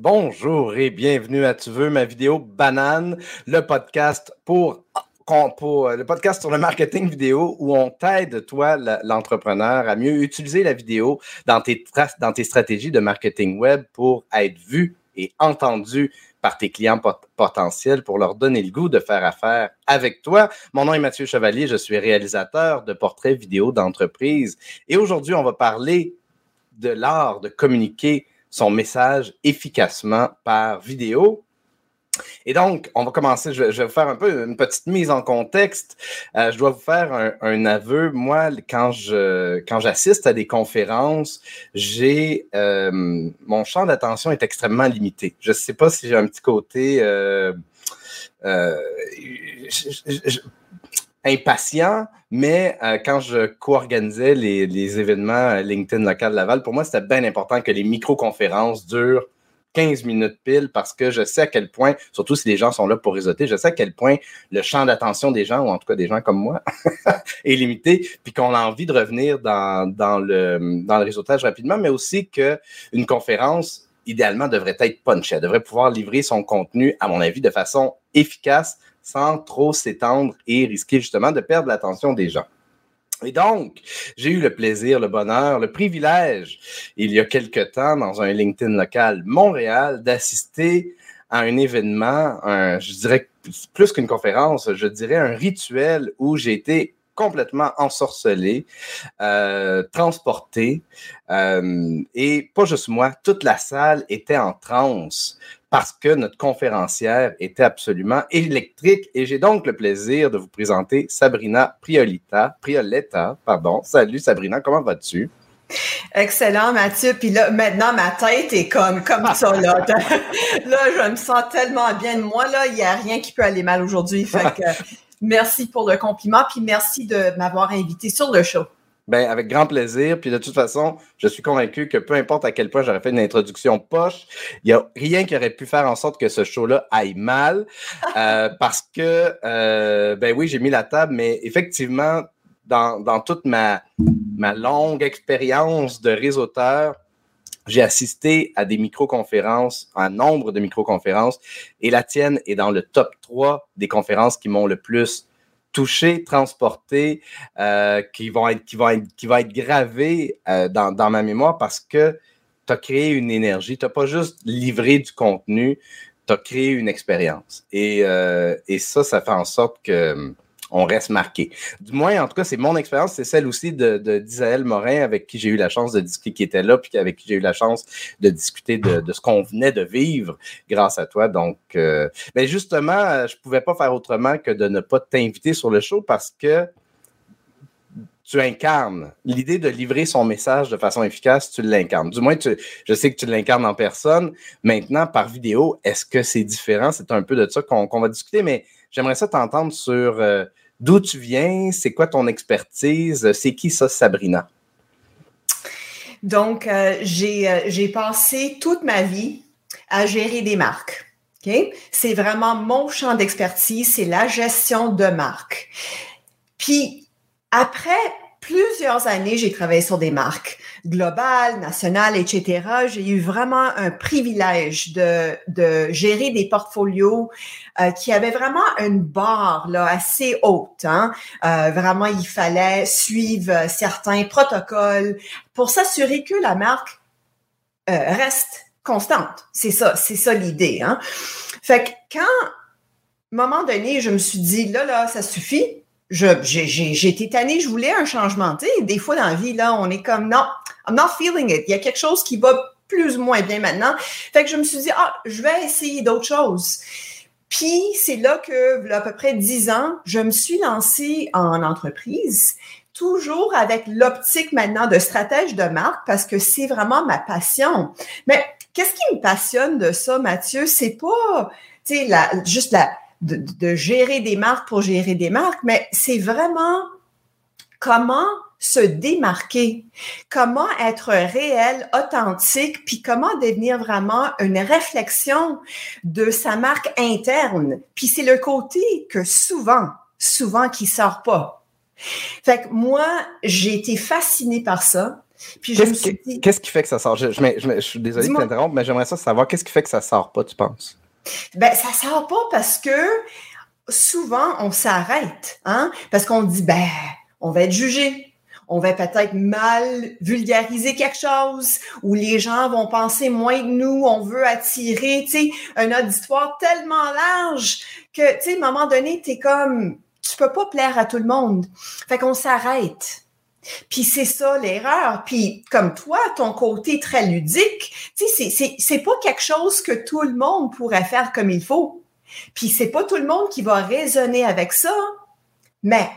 Bonjour et bienvenue à Tu veux ma vidéo banane, le podcast pour, le podcast sur le marketing vidéo où on t'aide, toi, l'entrepreneur, à mieux utiliser la vidéo dans tes, dans tes stratégies de marketing web pour être vu et entendu par tes clients potentiels pour leur donner le goût de faire affaire avec toi. Mon nom est Mathieu Chevalier, je suis réalisateur de portraits vidéo d'entreprise et aujourd'hui, on va parler de l'art de communiquer son message efficacement par vidéo. Et donc, on va commencer. Je vais, vous faire un peu une petite mise en contexte. Euh, je dois vous faire un, aveu. Moi, quand je quand j'assiste à des conférences, j'ai euh, mon champ d'attention est extrêmement limité. Je ne sais pas si j'ai un petit côté euh, impatient, mais euh, quand je co-organisais les, événements LinkedIn local de Laval, pour moi, c'était bien important que les micro-conférences durent 15 minutes pile parce que je sais à quel point, surtout si les gens sont là pour réseauter, je sais à quel point le champ d'attention des gens, ou en tout cas des gens comme moi, est limité, puis qu'on a envie de revenir dans, le, dans le réseautage rapidement, mais aussi qu'une conférence, idéalement, devrait être punchée. Elle devrait pouvoir livrer son contenu, à mon avis, de façon efficace sans trop s'étendre et risquer justement de perdre l'attention des gens. Et donc, j'ai eu le plaisir, le bonheur, le privilège, il y a quelque temps, dans un LinkedIn local Montréal, d'assister à un événement, je dirais plus qu'une conférence, je dirais un rituel où j'ai été complètement ensorcelé, euh, transporté, euh, et pas juste moi, toute la salle était en transe parce que notre conférencière était absolument électrique et j'ai donc le plaisir de vous présenter Sabrina Priolita, Prioletta, pardon. Salut Sabrina, comment vas-tu? Excellent, Mathieu. Puis là, maintenant, ma tête est comme, comme ça, là. là, je me sens tellement bien de moi, là. Il n'y a rien qui peut aller mal aujourd'hui. Fait que, merci pour le compliment. Puis merci de m'avoir invité sur le show. Ben, avec grand plaisir. Puis de toute façon, je suis convaincu que peu importe à quel point j'aurais fait une introduction poche, il n'y a rien qui aurait pu faire en sorte que ce show-là aille mal. Euh, parce que, euh, ben oui, j'ai mis la table, mais effectivement, dans, dans toute ma, ma longue expérience de réseauteur, j'ai assisté à des micro-conférences, un nombre de micro-conférences, et la tienne est dans le top 3 des conférences qui m'ont le plus toucher, transporter, euh, qui, vont être, qui, vont être, qui va être gravé euh, dans, dans, ma mémoire parce que tu as créé une énergie. Tu n'as pas juste livré du contenu, tu as créé une expérience. Et, euh, et ça, ça fait en sorte que on reste marqué. Du moins, en tout cas, c'est mon expérience, c'est celle aussi de, d'Isaël Morin, avec qui j'ai eu la chance de discuter, qui était là, puis avec qui j'ai eu la chance de discuter de, ce qu'on venait de vivre grâce à toi. Donc, euh, ben justement, je ne pouvais pas faire autrement que de ne pas t'inviter sur le show parce que tu incarnes l'idée de livrer son message de façon efficace, tu l'incarnes. Du moins, je sais que tu l'incarnes en personne. Maintenant, par vidéo, est-ce que c'est différent? C'est un peu de ça qu'on, va discuter, mais j'aimerais ça t'entendre sur euh, D'où tu viens? C'est quoi ton expertise? C'est qui ça, Sabrina? Donc, euh, euh, j'ai passé toute ma vie à gérer des marques. C'est vraiment mon champ d'expertise, c'est la gestion de marques. Puis, après plusieurs années, j'ai travaillé sur des marques globales, nationales, etc. J'ai eu vraiment un privilège de, gérer des portfolios euh, qui avaient vraiment une barre assez haute. Hein. Euh, vraiment, il fallait suivre certains protocoles pour s'assurer que la marque euh, reste constante. C'est ça, c'est ça l'idée. Hein. Fait que quand, à un moment donné, je me suis dit, là, là, ça suffit j'ai été tannée, je voulais un changement. Tu sais, des fois dans la vie, là, on est comme non, I'm not feeling it. Il y a quelque chose qui va plus ou moins bien maintenant. Fait que je me suis dit, ah, je vais essayer d'autres choses. Puis c'est là que, à peu près dix ans, je me suis lancée en entreprise, toujours avec l'optique maintenant de stratège de marque, parce que c'est vraiment ma passion. Mais qu'est-ce qui me passionne de ça, Mathieu? C'est pas, tu sais, la, juste la, de, gérer des marques pour gérer des marques, mais c'est vraiment comment se démarquer, comment être réel, authentique, puis comment devenir vraiment une réflexion de sa marque interne. Puis c'est le côté que souvent, souvent qui sort pas. Fait que moi, j'ai été fascinée par ça. Qu'est-ce qui fait que ça sort? Je, je, suis désolé de t'interrompre, mais j'aimerais ça savoir qu'est-ce qui fait que ça sort pas, tu penses? Ben, ça sort pas parce que souvent, on s'arrête, hein? Parce qu'on dit, ben, on va être jugé. On va peut-être mal vulgariser quelque chose ou les gens vont penser moins de nous. On veut attirer, un auditoire tellement large que, tu sais, à un moment donné, tu es comme, tu peux pas plaire à tout le monde. Fait qu'on s'arrête. Puis c'est ça l'erreur. Puis comme toi, ton côté très ludique, tu sais, c'est, pas quelque chose que tout le monde pourrait faire comme il faut. Puis c'est pas tout le monde qui va raisonner avec ça, mais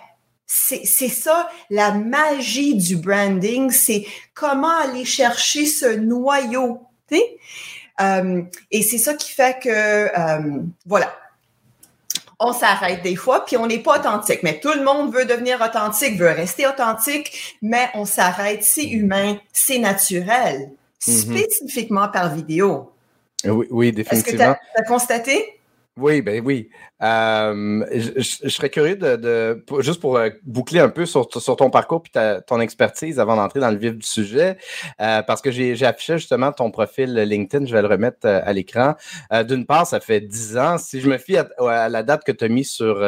c'est, c'est ça la magie du branding, c'est comment aller chercher ce noyau. Tu sais? Euh, et c'est ça qui fait que, euh, voilà, on s'arrête des fois, puis on n'est pas authentique. Mais tout le monde veut devenir authentique, veut rester authentique, mais on s'arrête, c'est humain, c'est naturel, mm-hmm. spécifiquement par vidéo. Oui, oui définitivement. Est-ce que tu as constaté? Oui, ben oui. Euh, je, serais curieux de, juste pour euh, boucler un peu sur, ton parcours et ton expertise avant d'entrer dans le vif du sujet, euh, parce que j'ai affiché justement ton profil LinkedIn, je vais le remettre à l'écran. D'une part, ça fait dix ans. Si je me fie à, la date que tu as mis sur,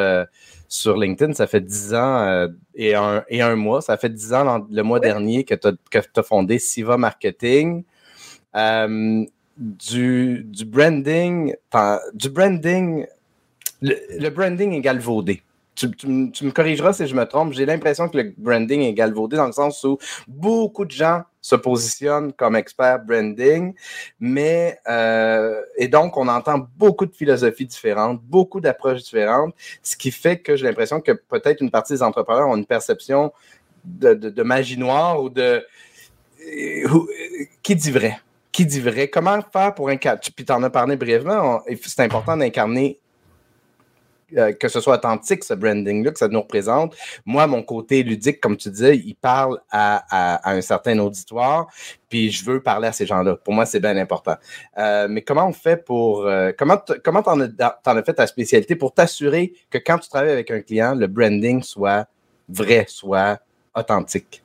sur LinkedIn, ça fait dix ans et, un, et un mois. Ça fait dix ans le mois dernier que tu as, fondé Siva Marketing du, du branding, du branding, le, branding est galvaudé. Tu, me corrigeras si je me trompe. J'ai l'impression que le branding est galvaudé dans le sens où beaucoup de gens se positionnent comme experts branding, mais euh, et donc on entend beaucoup de philosophies différentes, beaucoup d'approches différentes, ce qui fait que j'ai l'impression que peut-être une partie des entrepreneurs ont une perception de, magie noire ou de qui dit vrai qui dit vrai. Comment faire pour incarner, puis tu en as parlé brièvement, c'est important d'incarner euh, que ce soit authentique, ce branding-là, que ça nous représente. Moi, mon côté ludique, comme tu disais, il parle à, un certain auditoire, puis je veux parler à ces gens-là. Pour moi, c'est bien important. Euh, mais comment on fait pour... Euh, comment comment t'en as, as fait ta spécialité pour t'assurer que quand tu travailles avec un client, le branding soit vrai, soit authentique?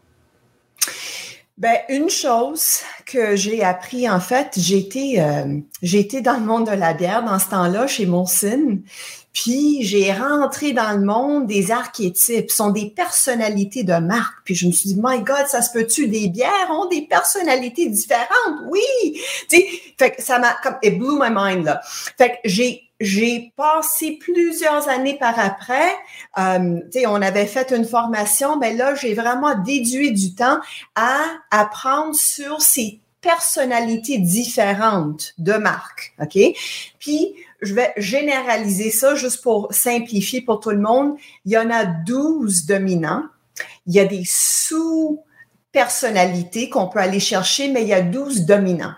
Ben, une chose que j'ai appris, en fait, j'étais euh, dans le monde de la bière dans ce temps-là chez Molson, puis j'ai rentré dans le monde des archétypes, sont des personnalités de marque. Puis je me suis dit, my God, ça se peut-tu? Des bières ont des personnalités différentes. Oui, tu sais, fait que ça m'a comme it blew my mind là. Fait que j'ai j'ai passé plusieurs années par après. Euh, on avait fait une formation, mais là, j'ai vraiment déduit du temps à apprendre sur ces personnalités différentes de marque. OK? Puis, je vais généraliser ça juste pour simplifier pour tout le monde. Il y en a 12 dominants. Il y a des sous-personnalités qu'on peut aller chercher, mais il y a 12 dominants.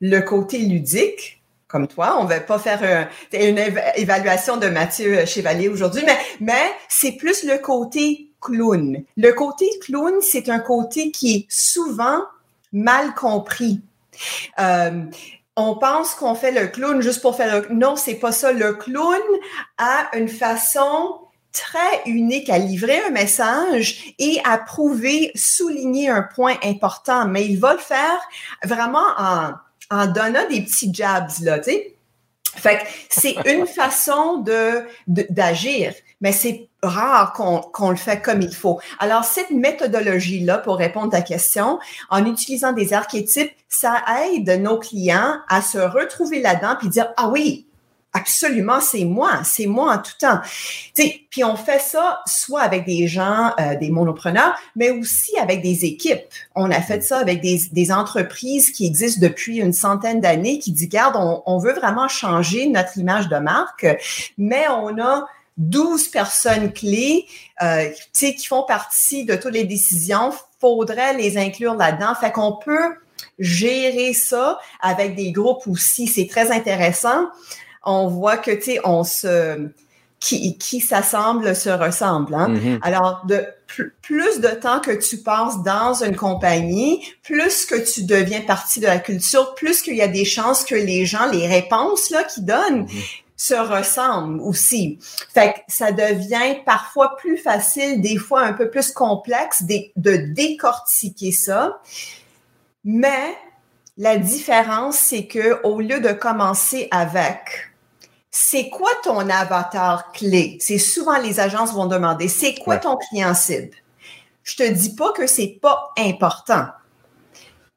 Le côté ludique, comme toi. On va pas faire une évaluation de Mathieu Chevalier aujourd'hui, mais, mais c'est plus le côté clown. Le côté clown, c'est un côté qui est souvent mal compris. Euh, on pense qu'on fait le clown juste pour faire le... Non, c'est pas ça. Le clown a une façon très unique à livrer un message et à prouver, souligner un point important, mais il va le faire vraiment en en donnant des petits jabs, là, tu sais. Fait que c'est une façon de d'agir, mais c'est rare qu'on le fait comme il faut. Alors, cette méthodologie-là, pour répondre à ta question, en utilisant des archétypes, ça aide nos clients à se retrouver là-dedans puis dire, ah oui, absolument, c'est moi, c'est moi en tout temps. Puis on fait ça soit avec des gens, euh, des monopreneurs, mais aussi avec des équipes. On a fait ça avec des, des entreprises qui existent depuis une centaine d'années, qui disent, garde, on, on, veut vraiment changer notre image de marque, mais on a 12 personnes clés euh, qui font partie de toutes les décisions. Faudrait les inclure là-dedans. Fait qu'on peut gérer ça avec des groupes aussi. C'est très intéressant on voit que, tu sais, on se... Qui, qui s'assemble se ressemble. Hein? Mm-hmm. Alors, de plus de temps que tu passes dans une compagnie, plus que tu deviens partie de la culture, plus qu'il y a des chances que les gens, les réponses là qu'ils donnent, mm-hmm. se ressemblent aussi. Fait que ça devient parfois plus facile, des fois un peu plus complexe de décortiquer ça. Mais la différence, c'est que au lieu de commencer avec c'est quoi ton avatar clé? C'est souvent les agences vont demander, c'est quoi ton client cible? Je te dis pas que c'est pas important,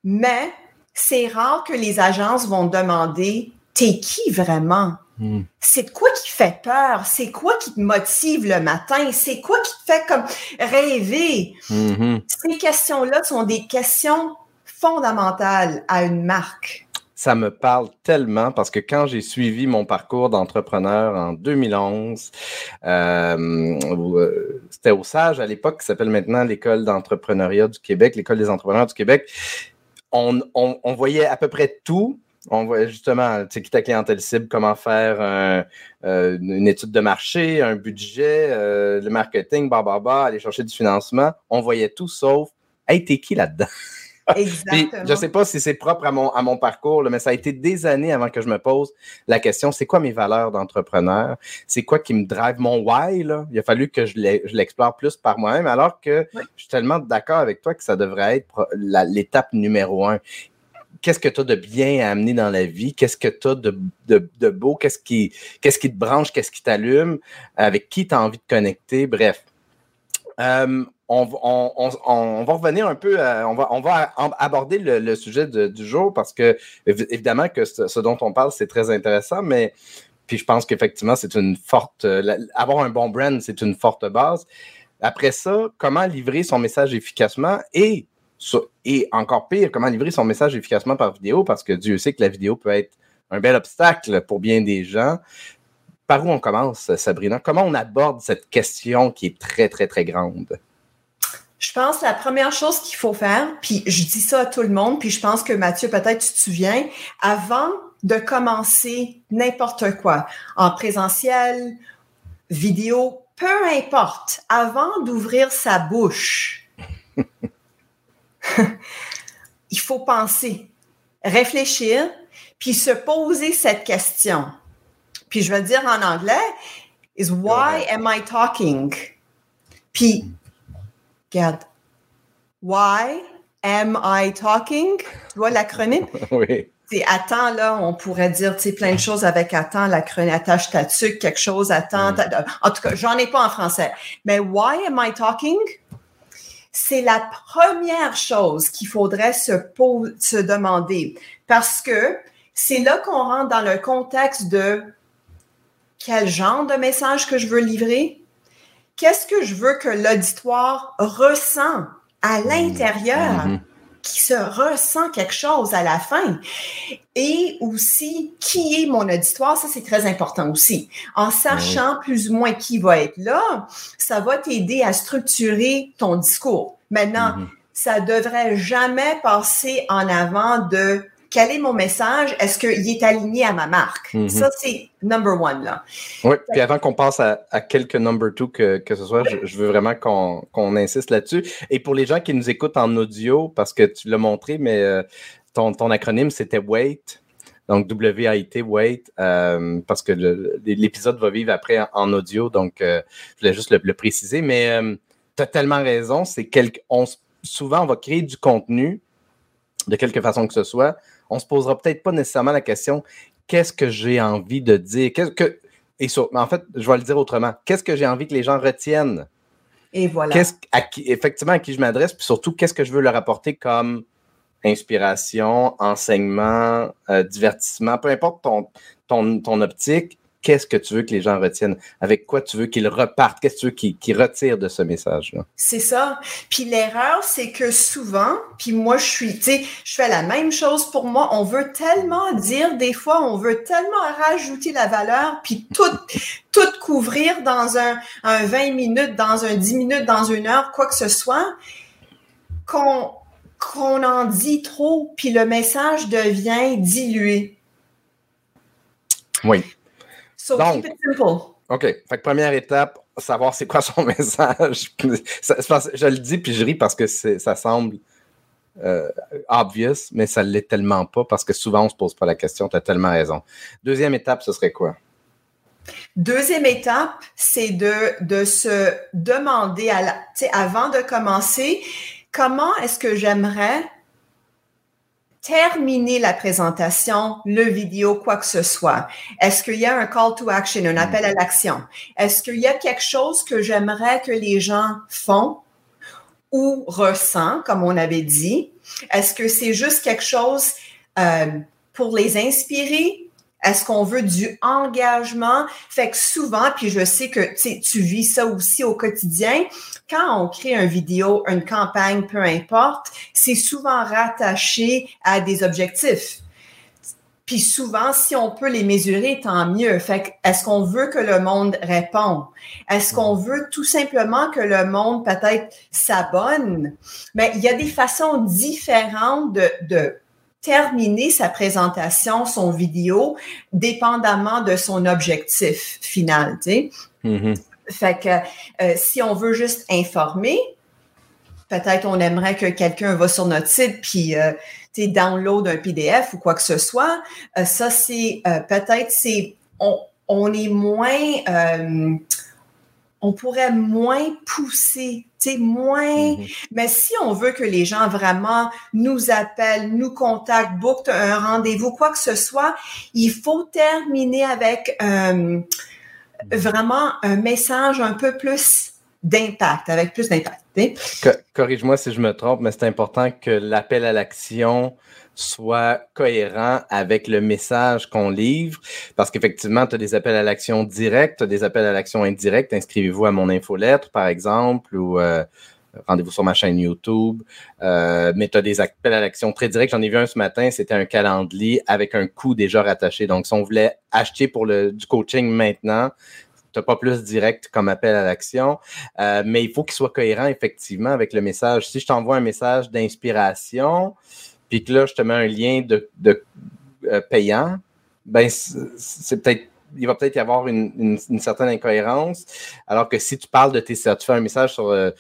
mais c'est rare que les agences vont demander, t'es qui vraiment? Hmm. C'est quoi qui fait peur? C'est quoi qui te motive le matin? C'est quoi qui te fait comme rêver? Mm-hmm. Ces questions-là sont des questions fondamentales à une marque ça me parle tellement parce que quand j'ai suivi mon parcours d'entrepreneur en 2011, euh, euh, c'était au SAGE à l'époque, qui s'appelle maintenant l'École d'entrepreneuriat du Québec, l'École des entrepreneurs du Québec. On, voyait à peu près tout. On voyait justement, tu sais, qui ta clientèle cible, comment faire euh, une étude de marché, un budget, le marketing, bah, bah, bah, aller chercher du financement. On voyait tout sauf, hey, t'es qui là-dedans? Exactement. je ne sais pas si c'est propre à mon, à mon parcours, mais ça a été des années avant que je me pose la question c'est quoi mes valeurs d'entrepreneur? C'est quoi qui me drive mon why là? Il a fallu que je l'explore plus par moi-même, alors que je suis tellement d'accord avec toi que ça devrait être l'étape numéro un. Qu'est-ce que tu as de bien à amener dans la vie, qu'est-ce que tu as de, de, beau, qu'est-ce qui, qu'est-ce qui te branche, qu'est-ce qui t'allume, avec qui tu as envie de connecter, bref. Euh, on, va revenir un peu, on, va, on va aborder le, sujet du jour parce que, évidemment, que ce, dont on parle, c'est très intéressant, mais puis je pense qu'effectivement, c'est une forte. avoir un bon brand, c'est une forte base. Après ça, comment livrer son message efficacement et encore pire, comment livrer son message efficacement par vidéo parce que Dieu sait que la vidéo peut être un bel obstacle pour bien des gens par où on commence, Sabrina? Comment on aborde cette question qui est très, très, très grande? Je pense que la première chose qu'il faut faire, puis je dis ça à tout le monde, puis je pense que Mathieu, peut-être tu te souviens, avant de commencer n'importe quoi, en présentiel, vidéo, peu importe, avant d'ouvrir sa bouche, il faut penser, réfléchir, puis se poser cette question. Puis je vais dire en anglais, is why am I talking? Puis Regarde. Why am I talking? Tu vois l'acronyme? oui. C'est attends, là, on pourrait dire plein de choses avec attends, l'acronyme attache ta quelque chose, attends. Mm. En tout cas, j'en ai pas en français. Mais why am I talking? C'est la première chose qu'il faudrait se, se demander parce que c'est là qu'on rentre dans le contexte de quel genre de message que je veux livrer, qu'est-ce que je veux que l'auditoire ressent à mmh. l'intérieur, mmh. qui se ressent quelque chose à la fin? Et aussi, qui est mon auditoire, ça c'est très important aussi. En sachant plus ou moins qui va être là, ça va t'aider à structurer ton discours. Maintenant, mmh. ça devrait jamais passer en avant de quel est mon message? Est-ce qu'il est aligné à ma marque? Mhm. Ça, c'est number one, là. Oui, puis avant qu'on passe à, quelques number two que, que ce soit, je, veux vraiment qu'on insiste là-dessus. Et pour les gens qui nous écoutent en audio, parce que tu l'as montré, mais euh, ton, ton acronyme, c'était WAIT. Donc, W-A-I-T, WAIT, euh, parce que l'épisode va vivre après en, audio, donc euh, je voulais juste le, préciser. Mais tu as tellement raison, c'est souvent, on va créer du contenu de quelque façon que ce soit, on se posera peut-être pas nécessairement la question qu'est-ce que j'ai envie de dire? Qu'est-ce que et en fait, je vais le dire autrement. Qu'est-ce que j'ai envie que les gens retiennent? Et voilà. à qui, effectivement, à qui je m'adresse, puis surtout, qu'est-ce que je veux leur apporter comme inspiration, enseignement, euh, divertissement, peu importe ton, ton, ton optique, qu'est-ce que tu veux que les gens retiennent? Avec quoi tu veux qu'ils repartent? Qu'est-ce que tu veux qu'ils retirent de ce message-là? C'est ça. Puis l'erreur, c'est que souvent, puis moi, je suis, tu sais, je fais la même chose pour moi. On veut tellement dire, des fois, on veut tellement rajouter la valeur, puis tout, tout couvrir dans un, un 20 minutes, dans un 10 minutes, dans une heure, quoi que ce soit, qu'on qu'on en dit trop, puis le message devient dilué. Oui. So keep it simple. OK. Fait que première étape, savoir c'est quoi son message. je le dis puis je ris parce que ça semble euh, obvious, mais ça ne l'est tellement pas parce que souvent on ne se pose pas la question. Tu as tellement raison. Deuxième étape, ce serait quoi? Deuxième étape, c'est de, de se demander, à avant de commencer, comment est-ce que j'aimerais terminer la présentation, le vidéo, quoi que ce soit? Est-ce qu'il y a un call to action, un appel à l'action? Est-ce qu'il y a quelque chose que j'aimerais que les gens font ou ressentent, comme on avait dit? Est-ce que c'est juste quelque chose euh, pour les inspirer? Est-ce qu'on veut du engagement? Fait que souvent, puis je sais que tu vis ça aussi au quotidien, quand on crée une vidéo, une campagne, peu importe, c'est souvent rattaché à des objectifs. Puis souvent, si on peut les mesurer, tant mieux. Fait est-ce qu'on veut que le monde réponde? Est-ce qu'on veut tout simplement que le monde peut-être s'abonne? Mais il y a des façons différentes de, de terminer sa présentation, son vidéo, dépendamment de son objectif final. Tu sais. Mm-hmm. Fait que euh, si on veut juste informer, peut-être on aimerait que quelqu'un va sur notre site puis euh, tu download un PDF ou quoi que ce soit. Euh, ça c'est euh, peut-être c'est on, on, est moins on pourrait moins pousser, tu sais, moins. Mm-hmm. Mais si on veut que les gens vraiment nous appellent, nous contactent, bookent un rendez-vous, quoi que ce soit, il faut terminer avec euh, vraiment un message un peu plus d'impact, avec plus d'impact. Corrige-moi si je me trompe, mais c'est important que l'appel à l'action soit cohérent avec le message qu'on livre, parce qu'effectivement, tu as des appels à l'action directs, tu as des appels à l'action indirects. Inscrivez-vous à mon infolettre, par exemple, ou euh, rendez-vous sur ma chaîne YouTube. Euh, mais tu as des appels à l'action très directs. J'en ai vu un ce matin, c'était un calendrier avec un coût déjà rattaché. Donc, si on voulait acheter pour le, du coaching maintenant, tu n'as pas plus direct comme appel à l'action, euh, mais il faut qu'il soit cohérent effectivement avec le message. Si je t'envoie un message d'inspiration, puis que là, je te mets un lien de, euh, payant, ben c'est peut-être il va peut-être y avoir une, certaine incohérence. Alors que si tu parles de tes tu fais un message sur euh,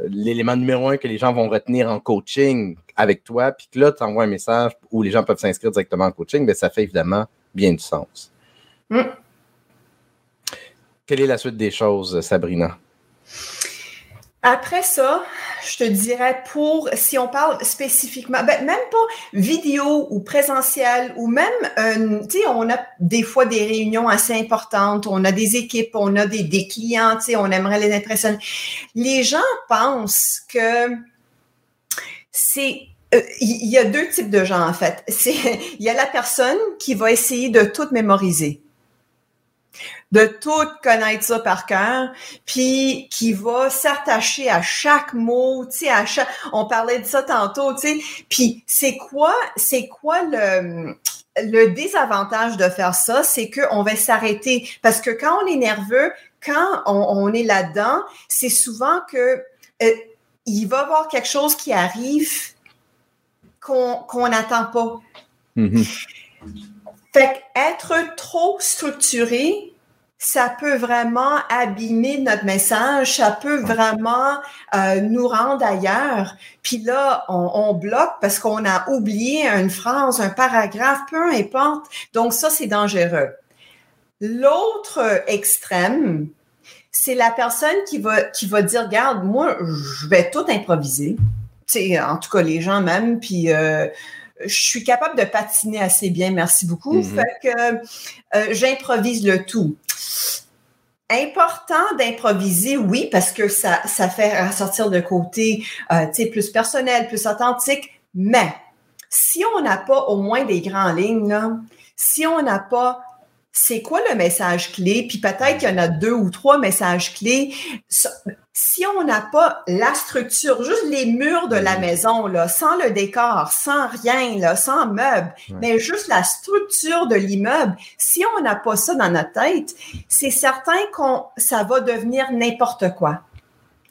l'élément numéro un que les gens vont retenir en coaching avec toi, puis que là, tu envoies un message où les gens peuvent s'inscrire directement en coaching, bien, ça fait évidemment bien du sens. Mm. Quelle est la suite des choses, Sabrina? Après ça, je te dirais pour, si on parle spécifiquement, ben, même pas vidéo ou présentiel ou même, euh, tu sais, on a des fois des réunions assez importantes, on a des équipes, on a des, clients, tu sais, on aimerait les impressionner. Les gens pensent que c'est euh, il y a deux types de gens en fait. Il y a la personne qui va essayer de tout mémoriser de tout connaître ça par cœur, puis qui va s'attacher à chaque mot, tu sais, à chaque, on parlait de ça tantôt, tu sais, puis c'est quoi, c'est quoi le, le désavantage de faire ça, c'est qu'on va s'arrêter parce que quand on est nerveux, quand on, est là-dedans, c'est souvent que euh, il va y avoir quelque chose qui arrive qu'on n'attend pas. Mm-hmm. Fait être trop structuré, ça peut vraiment abîmer notre message, ça peut vraiment euh, nous rendre ailleurs. Puis là, on, bloque parce qu'on a oublié une phrase, un paragraphe, peu importe. Donc ça, c'est dangereux. L'autre extrême, c'est la personne qui va qui va dire, regarde, moi, je vais tout improviser. sais, en tout cas, les gens même, puis euh, je suis capable de patiner assez bien, merci beaucoup. Mm-hmm. Fait que euh, j'improvise le tout. Important d'improviser, oui, parce que ça, ça fait ressortir de côté, euh, plus personnel, plus authentique. Mais si on n'a pas au moins des grandes lignes, là, si on n'a pas c'est quoi le message clé, puis peut-être qu'il y en a deux ou trois messages clés. Si on n'a pas la structure, juste les murs de la maison, là, sans le décor, sans rien, là, sans meubles, mais juste la structure de l'immeuble, si on n'a pas ça dans notre tête, c'est certain qu'on ça va devenir n'importe quoi.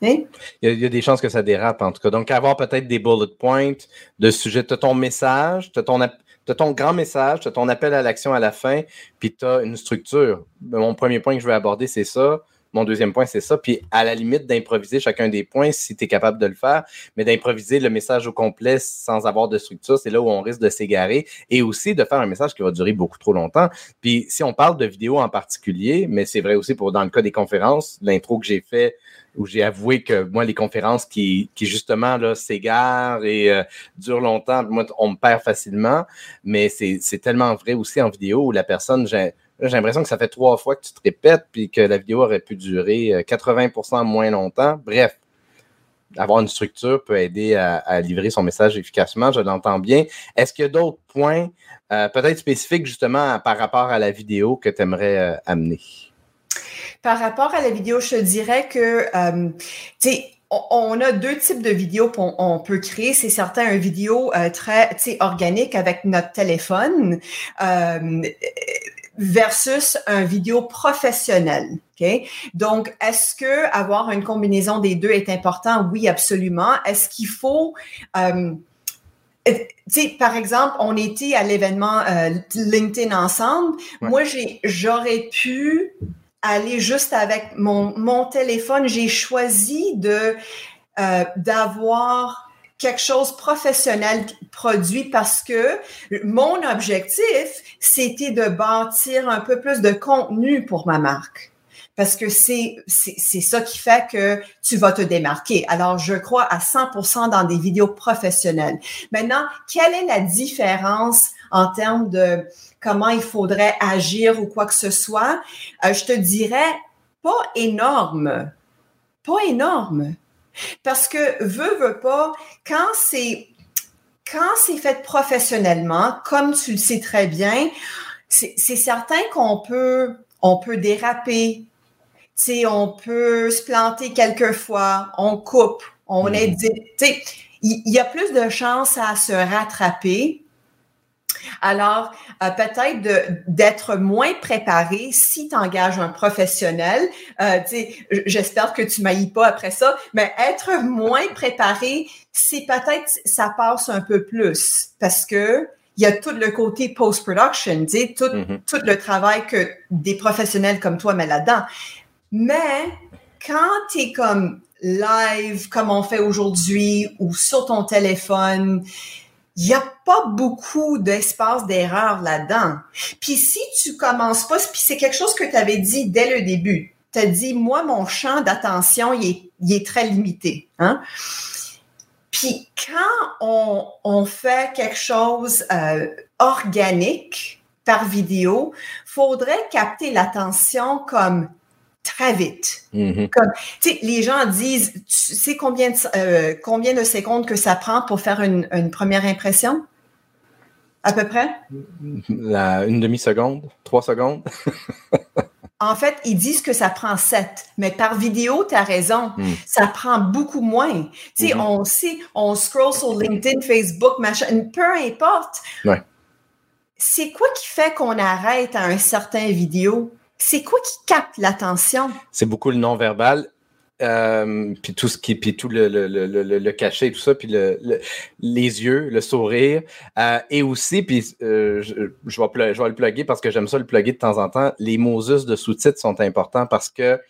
Hein? Il, y a, des chances que ça dérape, en tout cas. Donc, avoir peut-être des bullet points de sujet, de ton message, de ton, tu as ton grand message, tu as ton appel à l'action à la fin, puis tu as une structure. Mon premier point que je vais aborder, c'est ça. Mon deuxième point, c'est ça. Puis à la limite d'improviser chacun des points si tu es capable de le faire, mais d'improviser le message au complet sans avoir de structure, c'est là où on risque de s'égarer et aussi de faire un message qui va durer beaucoup trop longtemps. Puis si on parle de vidéo en particulier, mais c'est vrai aussi pour dans le cas des conférences, l'intro que j'ai fait où j'ai avoué que moi, les conférences qui, qui justement s'égarent et euh, durent longtemps, moi, on me perd facilement. Mais c'est tellement vrai aussi en vidéo où la personne, j'ai l'impression que ça fait trois fois que tu te répètes puis que la vidéo aurait pu durer 80% euh, moins longtemps. Bref, avoir une structure peut aider à, livrer son message efficacement, je l'entends bien. Est-ce qu'il y a d'autres points, euh, peut-être spécifiques justement par rapport à la vidéo que tu aimerais amener? Par rapport à la vidéo, je dirais que, euh, tu sais, on a deux types de vidéos qu'on peut créer. C'est certain, une vidéo euh, très organique avec notre téléphone euh, versus un vidéo professionnel. Okay? Donc, est-ce que avoir une combinaison des deux est important? Oui, absolument. Est-ce qu'il faut... Euh, sais, par exemple, on était à l'événement LinkedIn ensemble. Moi, j'ai, j'aurais pu aller juste avec mon, mon téléphone. J'ai choisi de euh, d'avoir quelque chose professionnel produit parce que mon objectif, c'était de bâtir un peu plus de contenu pour ma marque. Parce que c'est, c'est, ça qui fait que tu vas te démarquer. Alors, je crois à 100% dans des vidéos professionnelles. Maintenant, quelle est la différence en termes de comment il faudrait agir ou quoi que ce soit, euh, je te dirais pas énorme. Pas énorme. Parce que veux, veux pas, quand c'est quand c'est fait professionnellement, comme tu le sais très bien, c'est certain qu'on peut on peut déraper. Tu on peut se planter quelquefois, on coupe, on est mm-hmm. il y, a plus de chances à se rattraper alors, euh, peut-être d'être moins préparé si tu engages un professionnel. Euh, J'espère que tu m'ailles pas après ça, mais être moins préparé, c'est peut-être ça passe un peu plus parce que il y a tout le côté post-production, tout, mm-hmm. tout le travail que des professionnels comme toi mettent là-dedans. Mais quand tu es comme live, comme on fait aujourd'hui, ou sur ton téléphone, il n'y a pas beaucoup d'espace d'erreur là-dedans. Puis si tu commences pas, c'est quelque chose que tu avais dit dès le début. Tu as dit, moi, mon champ d'attention, il est, très limité. Hein? Puis quand on, on, fait quelque chose euh, organique par vidéo, faudrait capter l'attention comme très vite. Mm-hmm. Comme, les gens disent, tu sais combien de, euh, combien de secondes que ça prend pour faire une, une première impression? À peu près? une demi-seconde, trois secondes? en fait, ils disent que ça prend sept, mais par vidéo, tu as raison, mm. ça prend beaucoup moins. Tu sais, mm-hmm. on sait, on scroll sur LinkedIn, Facebook, machin, peu importe. Ouais. C'est quoi qui fait qu'on arrête à un certain vidéo? C'est quoi qui capte l'attention? C'est beaucoup le non-verbal. Euh, puis tout ce qui puis tout le, le, le, le, cachet tout ça puis le, les yeux le sourire euh, et aussi puis euh, je, vais je vais le plugger parce que j'aime ça le plugger de temps en temps les Moses de sous-titres sont importants parce que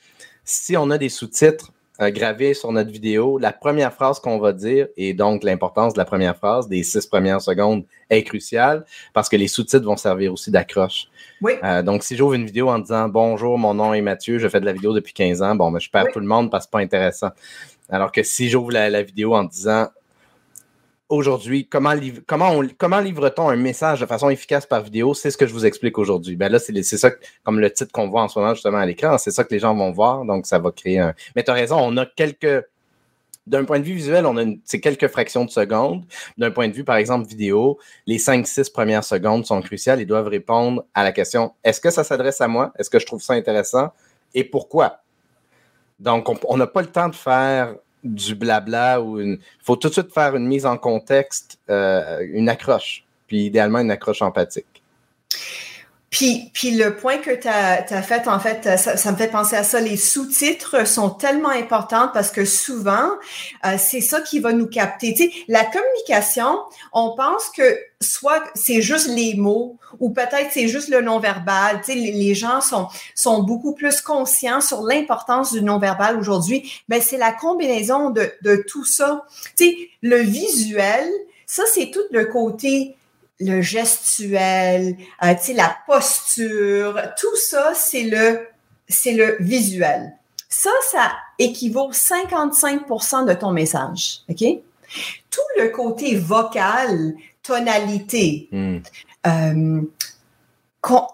si on a des sous-titres gravé sur notre vidéo, la première phrase qu'on va dire, et donc l'importance de la première phrase, des six premières secondes, est cruciale parce que les sous-titres vont servir aussi d'accroche. Oui. Euh, donc, si j'ouvre une vidéo en disant Bonjour, mon nom est Mathieu, je fais de la vidéo depuis 15 ans, bon, ben, je perds tout le monde parce que c'est pas intéressant. Alors que si j'ouvre la, vidéo en disant aujourd'hui, comment, comment, comment livre-t-on un message de façon efficace par vidéo? C'est ce que je vous explique aujourd'hui. Ben là, c'est ça, comme le titre qu'on voit en ce moment justement à l'écran, c'est ça que les gens vont voir, donc ça va créer un. Mais tu as raison, on a quelques. D'un point de vue visuel, on a c'est quelques fractions de secondes. D'un point de vue, par exemple, vidéo, les 5-6 premières secondes sont cruciales et doivent répondre à la question est-ce que ça s'adresse à moi? Est-ce que je trouve ça intéressant? Et pourquoi? Donc, on n'a pas le temps de faire du blabla ou. Il faut tout de suite faire une mise en contexte, euh, une accroche, puis idéalement une accroche empathique. Puis, puis le point que tu as, fait, en fait, ça, me fait penser à ça. Les sous-titres sont tellement importants parce que souvent, euh, c'est ça qui va nous capter. Tu sais, la communication, on pense que soit c'est juste les mots ou peut-être c'est juste le non-verbal. Tu sais, les, gens sont, sont beaucoup plus conscients sur l'importance du non-verbal aujourd'hui. Mais c'est la combinaison de, de tout ça. Tu sais, le visuel, ça, c'est tout le côté le gestuel, euh, tu sais, la posture, tout ça, c'est le, c'est le visuel. Ça, ça équivaut 55% de ton message, OK? Tout le côté vocal, tonalité, hmm. euh,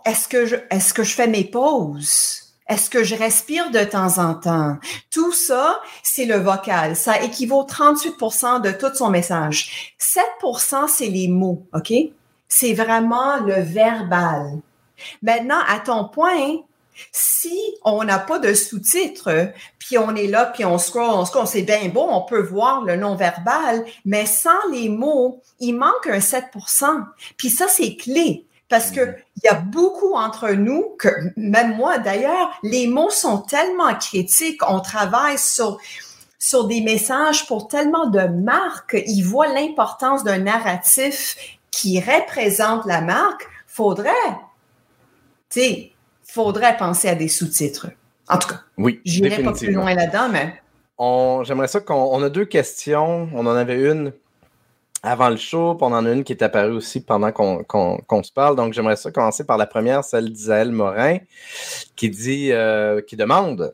est-ce que je, est-ce que je fais mes pauses? Est-ce que je respire de temps en temps? Tout ça, c'est le vocal. Ça équivaut 38% de tout son message. 7% c'est les mots, OK? C'est vraiment le verbal. Maintenant, à ton point, si on n'a pas de sous-titres, puis on est là, puis on scroll, on scroll, c'est bien beau, on peut voir le non-verbal, mais sans les mots, il manque un 7% Puis ça, c'est clé. Parce que mm-hmm. il y a beaucoup entre nous que, même moi d'ailleurs, les mots sont tellement critiques. On travaille sur, sur des messages pour tellement de marques. Ils voient l'importance d'un narratif qui représente la marque. Faudrait, tu sais, faudrait penser à des sous-titres. En tout cas, oui, j'irai pas plus loin là-dedans, mais. J'aimerais ça qu'on on a deux questions. On en avait une avant le show, puis on en a une qui est apparue aussi pendant qu'on se parle. Donc, j'aimerais ça commencer par la première, celle d'Isaël Morin, qui dit, euh, qui demande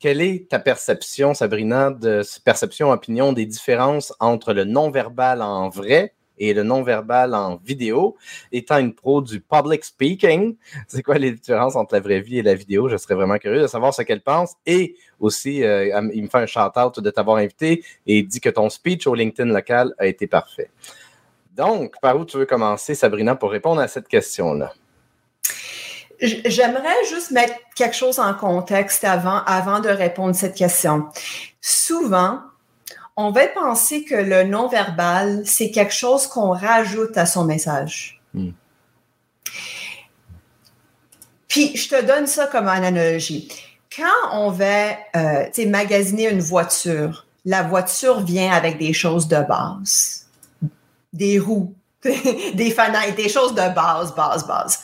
quelle est ta perception, Sabrina, de perception, opinion des différences entre le non-verbal en vrai et le non-verbal en vidéo. Étant une pro du public speaking, c'est quoi les différences entre la vraie vie et la vidéo? Je serais vraiment curieux de savoir ce qu'elle pense. Et aussi, euh, il me fait un shout-out de t'avoir invité et dit que ton speech au LinkedIn local a été parfait. Donc, par où tu veux commencer, Sabrina, pour répondre à cette question-là? J'aimerais juste mettre quelque chose en contexte avant, avant de répondre à cette question. Souvent, on va penser que le non-verbal, c'est quelque chose qu'on rajoute à son message. Hmm. Puis, je te donne ça comme analogie. Quand on va euh, magasiner une voiture, la voiture vient avec des choses de base. Des roues, des fenêtres, des choses de base, base, base.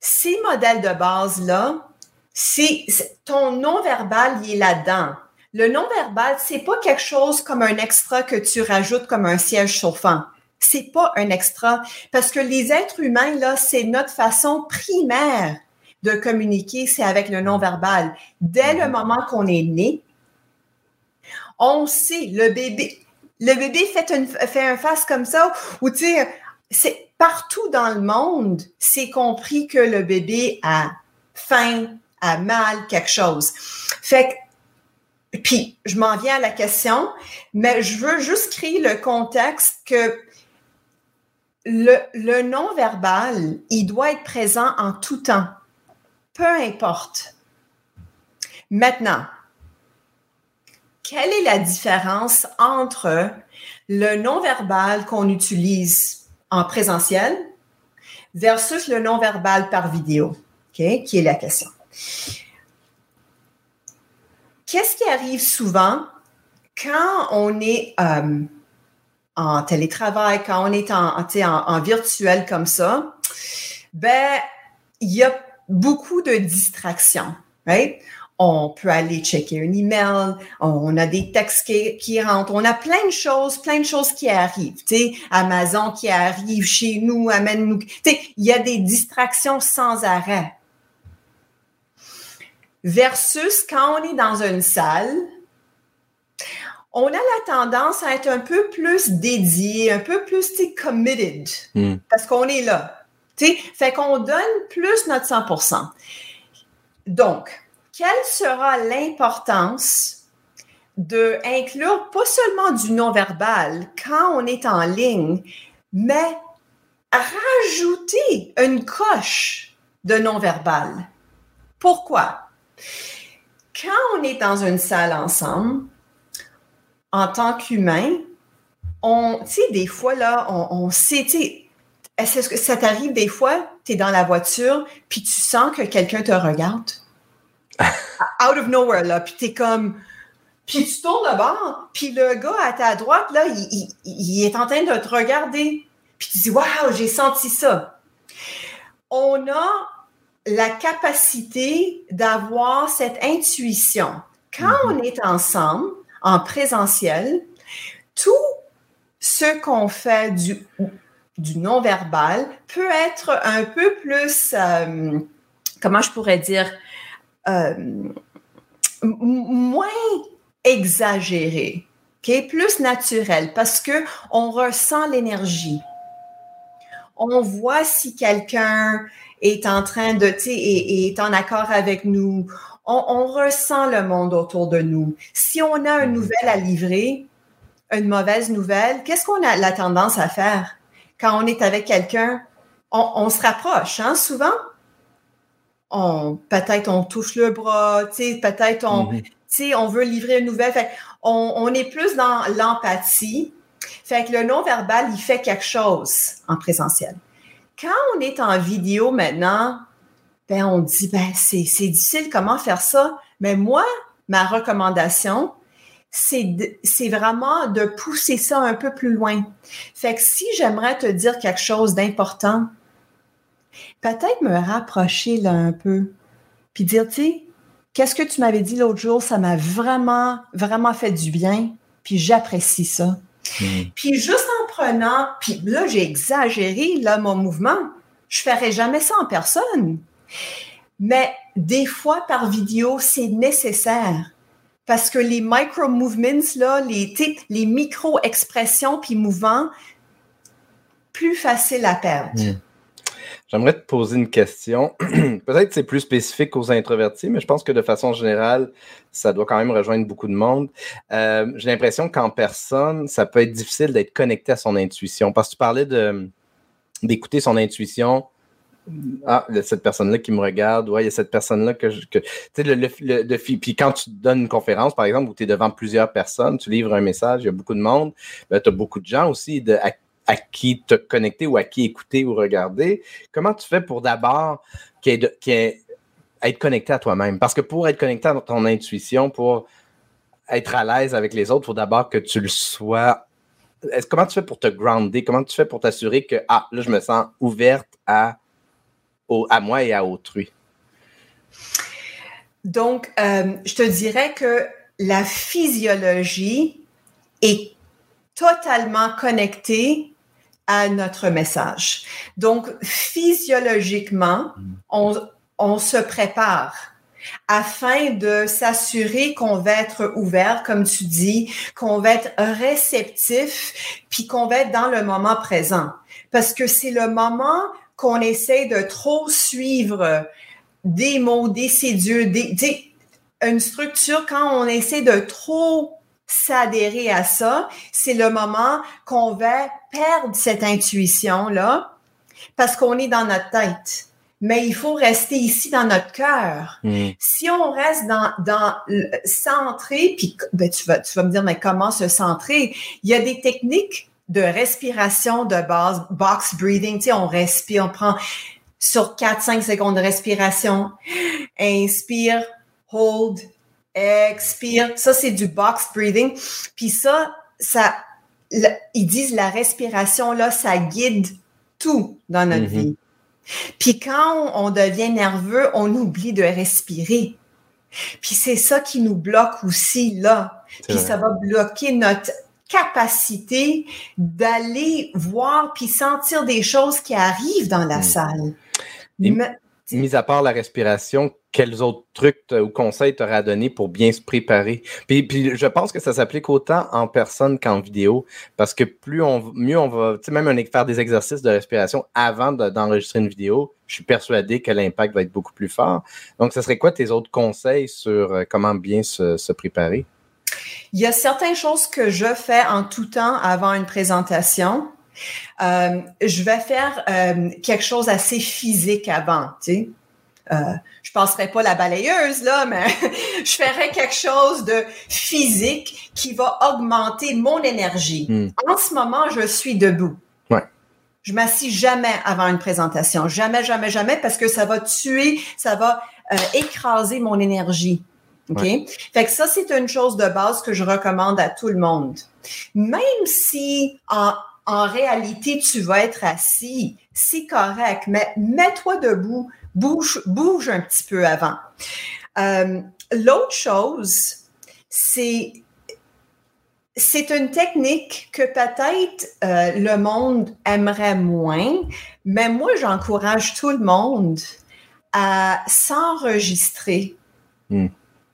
Ces modèles de base-là, c'est ton non-verbal, il est là-dedans. Le non-verbal, c'est pas quelque chose comme un extra que tu rajoutes comme un siège chauffant. C'est pas un extra parce que les êtres humains là, c'est notre façon primaire de communiquer, c'est avec le non-verbal. Dès le mhm. moment qu'on est né, on sait le bébé le bébé fait une fait un face comme ça ou tu sais c'est partout dans le monde, c'est compris que le bébé a faim, a mal, quelque chose. Fait que puis, je m'en viens à la question, mais je veux juste créer le contexte que le, non-verbal, il doit être présent en tout temps, peu importe. Maintenant, quelle est la différence entre le non-verbal qu'on utilise en présentiel versus le non-verbal par vidéo, qui est la question qu'est-ce qui arrive souvent quand on est euh, en télétravail, quand on est en, virtuel comme ça? Ben, il y a beaucoup de distractions, right? On peut aller checker un email, on a des textes qui, rentrent, on a plein de choses, plein de choses qui arrivent. Amazon qui arrive chez nous, amène nous. Tu sais, il y a des distractions sans arrêt versus quand on est dans une salle, on a la tendance à être un peu plus dédié, un peu plus committed, hmm. parce qu'on est là. sais, Fait qu'on donne plus notre 100% Donc, quelle sera l'importance de inclure pas seulement du non-verbal quand on est en ligne, mais rajouter une coche de non-verbal? Pourquoi? Quand on est dans une salle ensemble, en tant qu'humain, on, tu sais, des fois, là, on, sait, tu sais, est-ce que ça t'arrive des fois, tu es dans la voiture, puis tu sens que quelqu'un te regarde? Out of nowhere, là, puis tu es comme. Puis tu tournes le bord, puis le gars à ta droite, là, il, est en train de te regarder. Puis tu dis, waouh, j'ai senti ça. On a la capacité d'avoir cette intuition. Quand mm-hmm. on est ensemble, en présentiel, tout ce qu'on fait du, du non-verbal peut être un peu plus, euh, comment je pourrais dire, euh, moins exagéré, okay? plus naturel, parce que on ressent l'énergie. On voit si quelqu'un est en train de, tu sais, est, en accord avec nous. On, on, ressent le monde autour de nous. Si on a une mhm. nouvelle à livrer, une mauvaise nouvelle, qu'est-ce qu'on a la tendance à faire? quand on est avec quelqu'un, on, se rapproche, hein, souvent. On, peut-être on touche le bras, peut-être on, mm-hmm. on veut livrer une nouvelle. on, est plus dans l'empathie. Fait que le non-verbal, il fait quelque chose en présentiel. Quand on est en vidéo maintenant, ben on dit, ben c'est difficile, comment faire ça? Mais moi, ma recommandation, c'est vraiment de pousser ça un peu plus loin. Fait que si j'aimerais te dire quelque chose d'important, peut-être me rapprocher là un peu, puis dire, tu sais, qu'est-ce que tu m'avais dit l'autre jour, ça m'a vraiment, vraiment fait du bien, puis j'apprécie ça. Hmm. Puis juste en prenant, puis là, j'ai exagéré là, mon mouvement, je ferais jamais ça en personne. Mais des fois, par vidéo, c'est nécessaire parce que les micro-movements, là, les, les micro-expressions puis mouvements, plus facile à perdre. Hmm. J'aimerais te poser une question. Peut-être que c'est plus spécifique aux introvertis, mais je pense que de façon générale, ça doit quand même rejoindre beaucoup de monde. Euh, j'ai l'impression qu'en personne, ça peut être difficile d'être connecté à son intuition. Parce que tu parlais d'écouter son intuition ah, il y a cette personne-là qui me regarde, ouais, il y a cette personne-là que, je, tu sais, le, le, puis quand tu donnes une conférence, par exemple, où tu es devant plusieurs personnes, tu livres un message, il y a beaucoup de monde, ben, tu as beaucoup de gens aussi de, qui te connecter ou à qui écouter ou regarder. Comment tu fais pour d'abord être connecté à toi-même? Parce que pour être connecté à ton intuition, pour être à l'aise avec les autres, il faut d'abord que tu le sois. Comment tu fais pour te grounder? Comment tu fais pour t'assurer que, ah, là, je me sens ouverte à à moi et à autrui? Donc, euh, je te dirais que la physiologie est totalement connectée à notre message. Donc, physiologiquement, on, on se prépare afin de s'assurer qu'on va être ouvert, comme tu dis, qu'on va être réceptif, puis qu'on va être dans le moment présent. Parce que c'est le moment qu'on essaie de trop suivre des mots, des séduits, des, une structure, quand on essaie de trop s'adhérer à ça, c'est le moment qu'on va perdre cette intuition-là parce qu'on est dans notre tête. Mais il faut rester ici dans notre cœur. Hmm. Si on reste dans, dans centré, puis ben, tu, vas, tu vas me dire, mais comment se centrer? Il y a des techniques de respiration de base, box breathing, tu sais, on respire, on prend sur 4-5 secondes de respiration, inspire, hold, expire. Ça, c'est du box breathing. Puis ça, ça, ils disent la respiration, là, ça guide tout dans notre mm-hmm. vie. Puis quand on, devient nerveux, on oublie de respirer. Puis c'est ça qui nous bloque aussi là. Puis ça va bloquer notre capacité d'aller voir puis sentir des choses qui arrivent dans la hmm. salle. Mis à part la respiration, quels autres trucs ou conseils t'aurais à donner pour bien se préparer? Puis, je pense que ça s'applique autant en personne qu'en vidéo, parce que plus on mieux on va, tu sais, même faire des exercices de respiration avant d'enregistrer une vidéo, je suis persuadé que l'impact va être beaucoup plus fort. Donc, ce serait quoi tes autres conseils sur euh, comment bien se préparer? Il y a certaines choses que je fais en tout temps avant une présentation. Euh, je vais faire euh, quelque chose assez physique avant, tu sais. Euh, je passerai pas la balayeuse là, mais je ferai quelque chose de physique qui va augmenter mon énergie. Hmm. En ce moment, je suis debout. Ouais. Je m'assis jamais avant une présentation. Jamais, jamais, jamais, parce que ça va tuer, ça va euh, écraser mon énergie. OK? Fait que ça, c'est une chose de base que je recommande à tout le monde. Même si en, en réalité, tu vas être assis, c'est correct, mais mets-toi debout, bouge, bouge un petit peu avant. Euh, L'autre chose, c'est c'est une technique que peut-être euh, le monde aimerait moins, mais moi, j'encourage tout le monde à s'enregistrer. Hmm.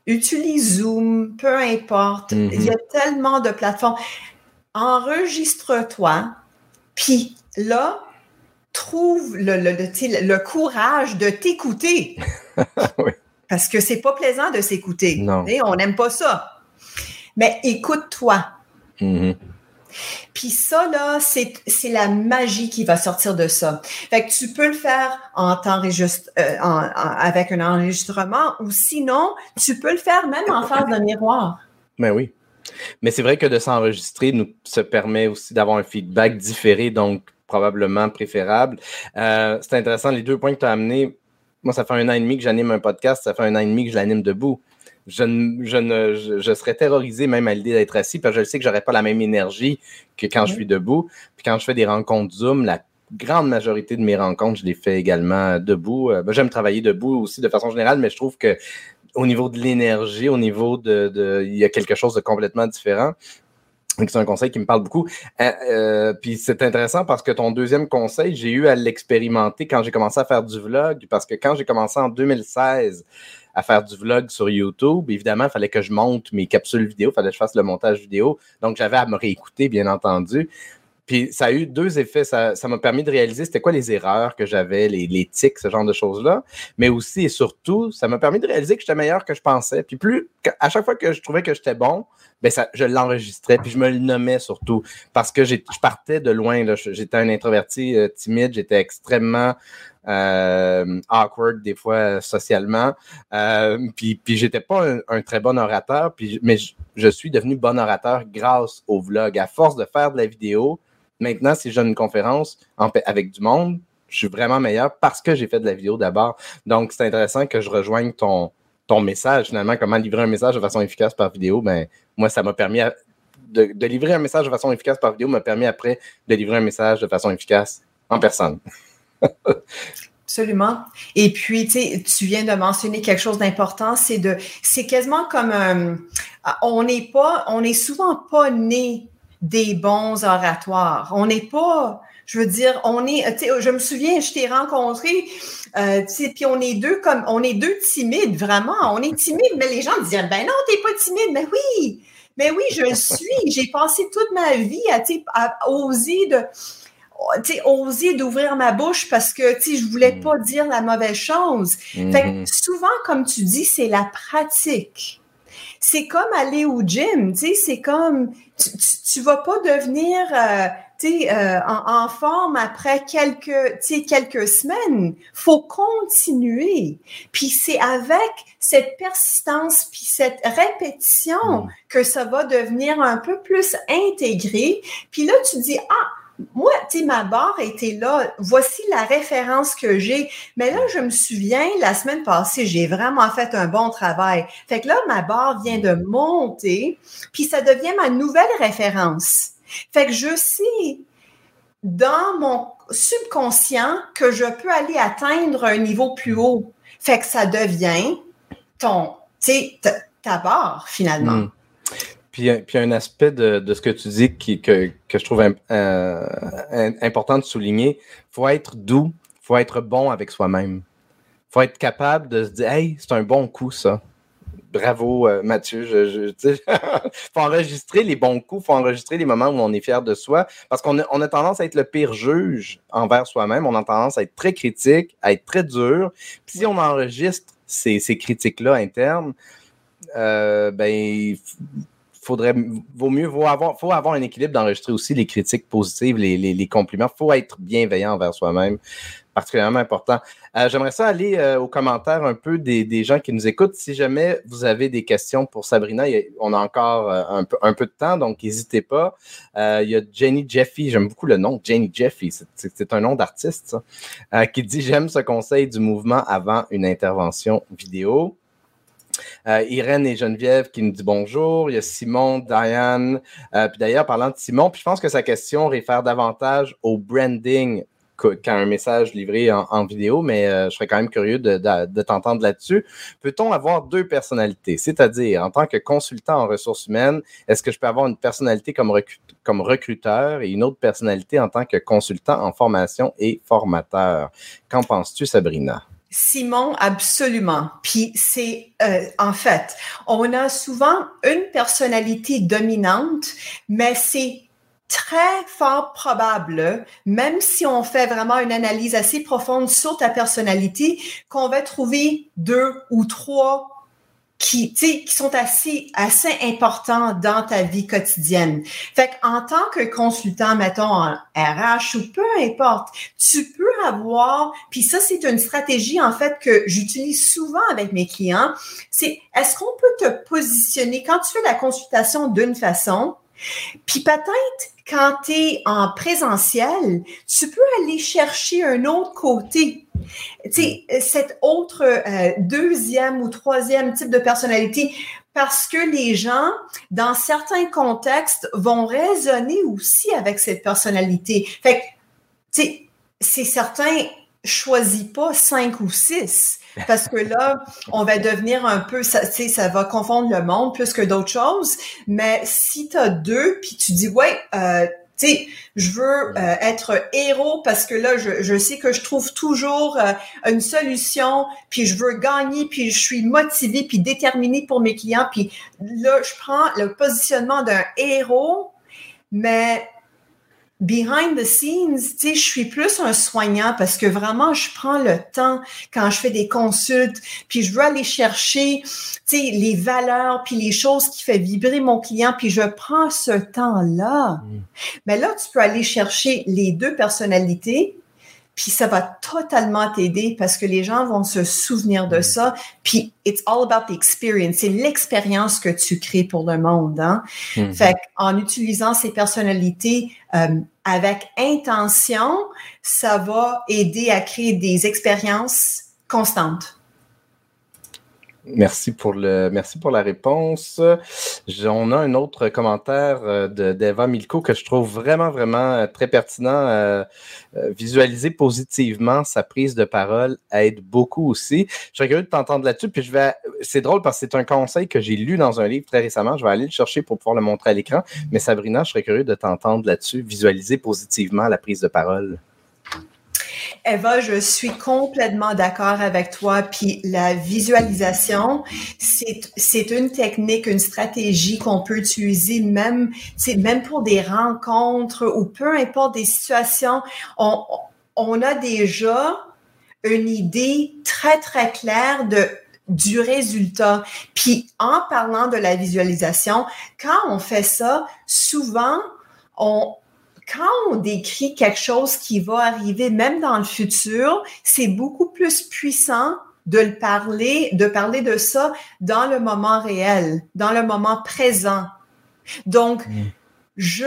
Utilise Zoom, peu importe. Il y a mm-hmm. tellement de plateformes. Enregistre-toi, puis là, trouve le, le, le, courage de t'écouter. Parce que c'est pas plaisant de s'écouter. On n'aime pas ça mais écoute-toi. Mm-hmm. Puis ça, là, c'est, la magie qui va sortir de ça. Fait que tu peux le faire en temps euh, avec un enregistrement ou sinon, tu peux le faire même en face d'un miroir. Ben oui. Mais c'est vrai que de s'enregistrer nous se permet aussi d'avoir un feedback différé, donc probablement préférable. Euh, c'est intéressant, les deux points que tu as amenés. Moi, ça fait un an et demi que j'anime un podcast, ça fait un an et demi que je l'anime debout je, ne, je, serais terrorisé même à l'idée d'être assis parce que je sais que j'aurais pas la même énergie que quand je suis debout. Puis quand je fais des rencontres Zoom, la grande majorité de mes rencontres, je les fais également debout. Euh, ben, j'aime travailler debout aussi de façon générale, mais je trouve que au niveau de l'énergie, au niveau de, il y a quelque chose de complètement différent. C'est un conseil qui me parle beaucoup. Euh, euh, puis c'est intéressant parce que ton deuxième conseil, j'ai eu à l'expérimenter quand j'ai commencé à faire du vlog, parce que quand j'ai commencé en 2016, à faire du vlog sur YouTube. Évidemment, il fallait que je monte mes capsules vidéo, il fallait que je fasse le montage vidéo. Donc, j'avais à me réécouter, bien entendu. Puis ça a eu deux effets. Ça m'a permis de réaliser c'était quoi les erreurs que j'avais, les, tics, ce genre de choses-là. Mais aussi et surtout, ça m'a permis de réaliser que j'étais meilleur que je pensais. Puis plus, à chaque fois que je trouvais que j'étais bon, ben ça, je l'enregistrais, puis je me le nommais surtout. Parce que je partais de loin. J'étais un introverti euh, timide, j'étais extrêmement euh, awkward des fois socialement. Euh, puis, puis j'étais pas un, très bon orateur, puis, mais je, suis devenu bon orateur grâce au vlog. À force de faire de la vidéo, maintenant, si je donne une conférence avec du monde, je suis vraiment meilleur parce que j'ai fait de la vidéo d'abord. Donc, c'est intéressant que je rejoigne ton, ton message, finalement, comment livrer un message de façon efficace par vidéo. Ben, moi, ça m'a permis de, livrer un message de façon efficace par vidéo, m'a permis après de livrer un message de façon efficace en personne. Absolument. Et puis, tu viens de mentionner quelque chose d'important, c'est de, c'est quasiment comme un, on n'est pas, on n'est souvent pas né des bons oratoires. On n'est pas, je veux dire, on est, je me souviens, je t'ai rencontré, euh, puis on est deux comme, on est deux timides, vraiment. On est timide, mais les gens disent, ben non, t'es pas timide. Mais oui, mais oui, je suis. J'ai passé toute ma vie à, à oser de, oser d'ouvrir ma bouche parce que je voulais mm. pas dire la mauvaise chose. Fait mm-hmm. souvent, comme tu dis, c'est la pratique. C'est comme aller au gym, c'est comme tu, tu, vas pas devenir euh, euh, en, en, forme après quelques, quelques semaines. Faut continuer. Puis c'est avec cette persistance puis cette répétition mm. que ça va devenir un peu plus intégré. Puis là, tu dis, ah, moi, tu sais, ma barre était là. Voici la référence que j'ai. Mais là, je me souviens, la semaine passée, j'ai vraiment fait un bon travail. Fait que là, ma barre vient de monter, puis ça devient ma nouvelle référence. Fait que je sais dans mon subconscient que je peux aller atteindre un niveau plus haut. Fait que ça devient ta barre finalement. Hmm. Puis, un aspect de, ce que tu dis qui, que, je trouve euh, important de souligner, faut être doux, faut être bon avec soi-même. Faut être capable de se dire Hey, c'est un bon coup, ça. Bravo, euh, Mathieu. Il faut enregistrer les bons coups, faut enregistrer les moments où on est fier de soi. Parce qu'on a, on a tendance à être le pire juge envers soi-même. On a tendance à être très critique, à être très dur. Puis si on enregistre ces, critiques-là internes, euh, ben faudrait, vaut mieux, vaut avoir, faut avoir un équilibre d'enregistrer aussi les critiques positives, les, les, les compliments. faut être bienveillant envers soi-même particulièrement important. Euh, j'aimerais ça aller euh, aux commentaires un peu des, gens qui nous écoutent. Si jamais vous avez des questions pour Sabrina, on a encore euh, un, peu, un, peu, de temps, donc n'hésitez pas. il y a Jenny Jeffy, j'aime beaucoup le nom, Jenny Jeffy, c'est un nom d'artiste, qui dit J'aime ce conseil du mouvement avant une intervention vidéo. Irène et Geneviève qui nous dit bonjour. Il y a Simon, Diane. puis d'ailleurs, parlant de Simon, puis je pense que sa question réfère davantage au branding qu'à un message livré en, vidéo, mais euh, je serais quand même curieux de, t'entendre là-dessus. Peut-on avoir deux personnalités? C'est-à-dire, en tant que consultant en ressources humaines, est-ce que je peux avoir une personnalité comme recruteur et une autre personnalité en tant que consultant en formation et formateur? Qu'en penses-tu, Sabrina? Simon, absolument. Puis c'est, euh, en fait, on a souvent une personnalité dominante, mais c'est très fort probable, même si on fait vraiment une analyse assez profonde sur ta personnalité, qu'on va trouver deux ou trois qui, sont assez, assez importants dans ta vie quotidienne. Fait en tant que consultant, mettons en RH ou peu importe, tu peux avoir, puis ça c'est une stratégie en fait que j'utilise souvent avec mes clients, c'est est-ce qu'on peut te positionner quand tu fais la consultation d'une façon, puis peut-être quand tu es en présentiel, tu peux aller chercher un autre côté. Tu cet autre euh, deuxième ou troisième type de personnalité, parce que les gens, dans certains contextes, vont résonner aussi avec cette personnalité. Fait que, tu sais, c'est certain, choisis pas cinq ou six parce que là, on va devenir un peu, ça, ça va confondre le monde plus que d'autres choses. Mais si tu as deux, puis tu dis, ouais, euh, tu sais, je veux euh, être héros parce que là, je, je, sais que je trouve toujours euh, une solution, puis je veux gagner, puis je suis motivé, puis déterminé pour mes clients. Puis là, je prends le positionnement d'un héros, mais behind the scenes, tu sais, je suis plus un soignant parce que vraiment, je prends le temps quand je fais des consultes, puis je veux aller chercher, tu sais, les valeurs, puis les choses qui fait vibrer mon client, puis je prends ce temps-là. Mm. Mais là, tu peux aller chercher les deux personnalités, puis ça va totalement t'aider parce que les gens vont se souvenir de mm. ça. Puis it's all about the experience. C'est l'expérience que tu crées pour le monde. Hein? Mm-hmm. Fait en utilisant ces personnalités euh, avec intention, ça va aider à créer des expériences constantes. Merci pour, la réponse. On a un autre commentaire euh, d'Eva Milko que je trouve vraiment, vraiment euh, très pertinent. Euh, visualiser positivement sa prise de parole aide beaucoup aussi. Je serais curieux de t'entendre là-dessus. Puis je vais. C'est drôle parce que c'est un conseil que j'ai lu dans un livre très récemment. Je vais aller le chercher pour pouvoir le montrer à l'écran. Mais Sabrina, je serais curieux de t'entendre là-dessus. Visualiser positivement la prise de parole. Eva, je suis complètement d'accord avec toi. Puis la visualisation, c'est une technique, une stratégie qu'on peut utiliser même, même pour des rencontres ou peu importe des situations. On, on a déjà une idée très, très claire de du résultat. Puis en parlant de la visualisation, quand on fait ça, souvent, on, quand on décrit quelque chose qui va arriver même dans le futur, c'est beaucoup plus puissant de le parler, de parler de ça dans le moment réel, dans le moment présent. Donc, mm. je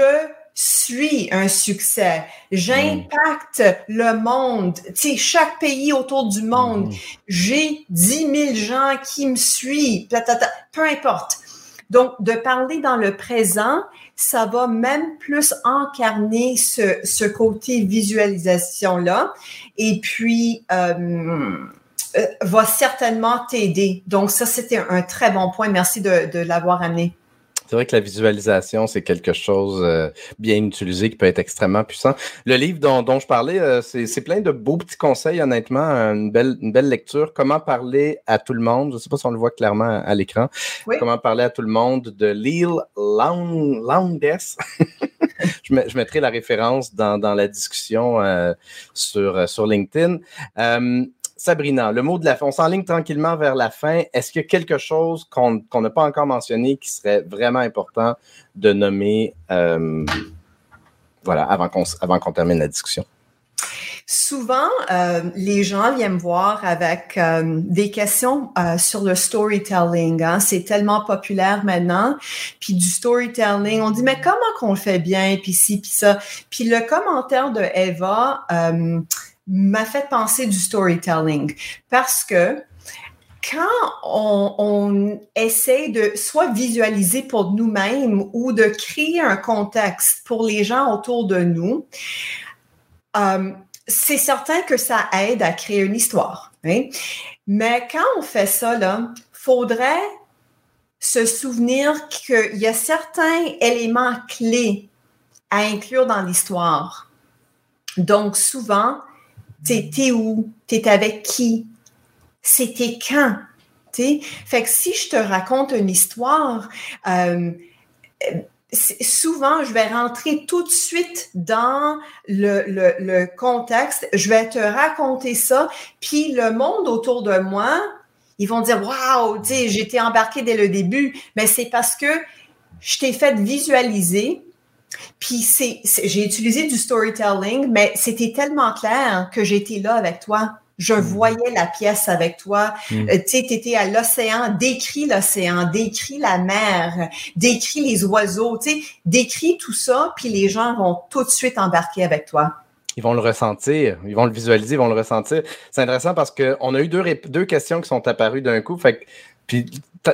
suis un succès. J'impacte le monde. Tu sais, chaque pays autour du monde. Mm. J'ai 10 000 gens qui me suivent. Peu importe. Donc, de parler dans le présent, ça va même plus incarner ce, côté visualisation-là. Et puis, euh, euh, va certainement t'aider. Donc, ça, c'était un très bon point. Merci de l'avoir amené. C'est vrai que la visualisation, c'est quelque chose euh, bien utilisé qui peut être extrêmement puissant. Le livre dont, je parlais, euh, c'est plein de beaux petits conseils, honnêtement. Une belle, une belle lecture. Comment parler à tout le monde? Je ne sais pas si on le voit clairement à, l'écran. Comment parler à tout le monde de Lil Lowndes. je, je, mettrai la référence dans, la discussion euh, sur, sur LinkedIn. Sabrina, le mot de la fin. On s'enligne tranquillement vers la fin. Est-ce qu'il y a quelque chose qu'on n'a pas encore mentionné qui serait vraiment important de nommer euh, voilà, avant qu'on termine la discussion? Souvent, euh, les gens viennent me voir avec euh, des questions sur le storytelling. Hein. C'est tellement populaire maintenant. Puis du storytelling, on dit mais comment qu'on le fait bien, puis ci, puis ça. Puis le commentaire de Eva m'a fait penser du storytelling parce que quand on, on, essaie de soit visualiser pour nous-mêmes ou de créer un contexte pour les gens autour de nous, euh, c'est certain que ça aide à créer une histoire. Hein. Mais quand on fait ça, il faudrait se souvenir qu'il y a certains éléments clés à inclure dans l'histoire. Donc, souvent, t'es où? T'es avec qui? C'était quand? Fait que si je te raconte une histoire, euh, souvent, je vais rentrer tout de suite dans le, contexte, je vais te raconter ça, puis le monde autour de moi, ils vont dire waouh, tu j'étais embarqué dès le début, mais c'est parce que je t'ai fait visualiser. Puis c'est, j'ai utilisé du storytelling, mais c'était tellement clair que j'étais là avec toi. Je mm. voyais la pièce avec toi. Mm. Euh, tu sais, tu étais à l'océan, décris l'océan, décris la mer, décris les oiseaux, tu décris tout ça, puis les gens vont tout de suite embarquer avec toi. Ils vont le ressentir, ils vont le visualiser, ils vont le ressentir. C'est intéressant parce qu'on a eu deux, deux questions qui sont apparues d'un coup. Fait puis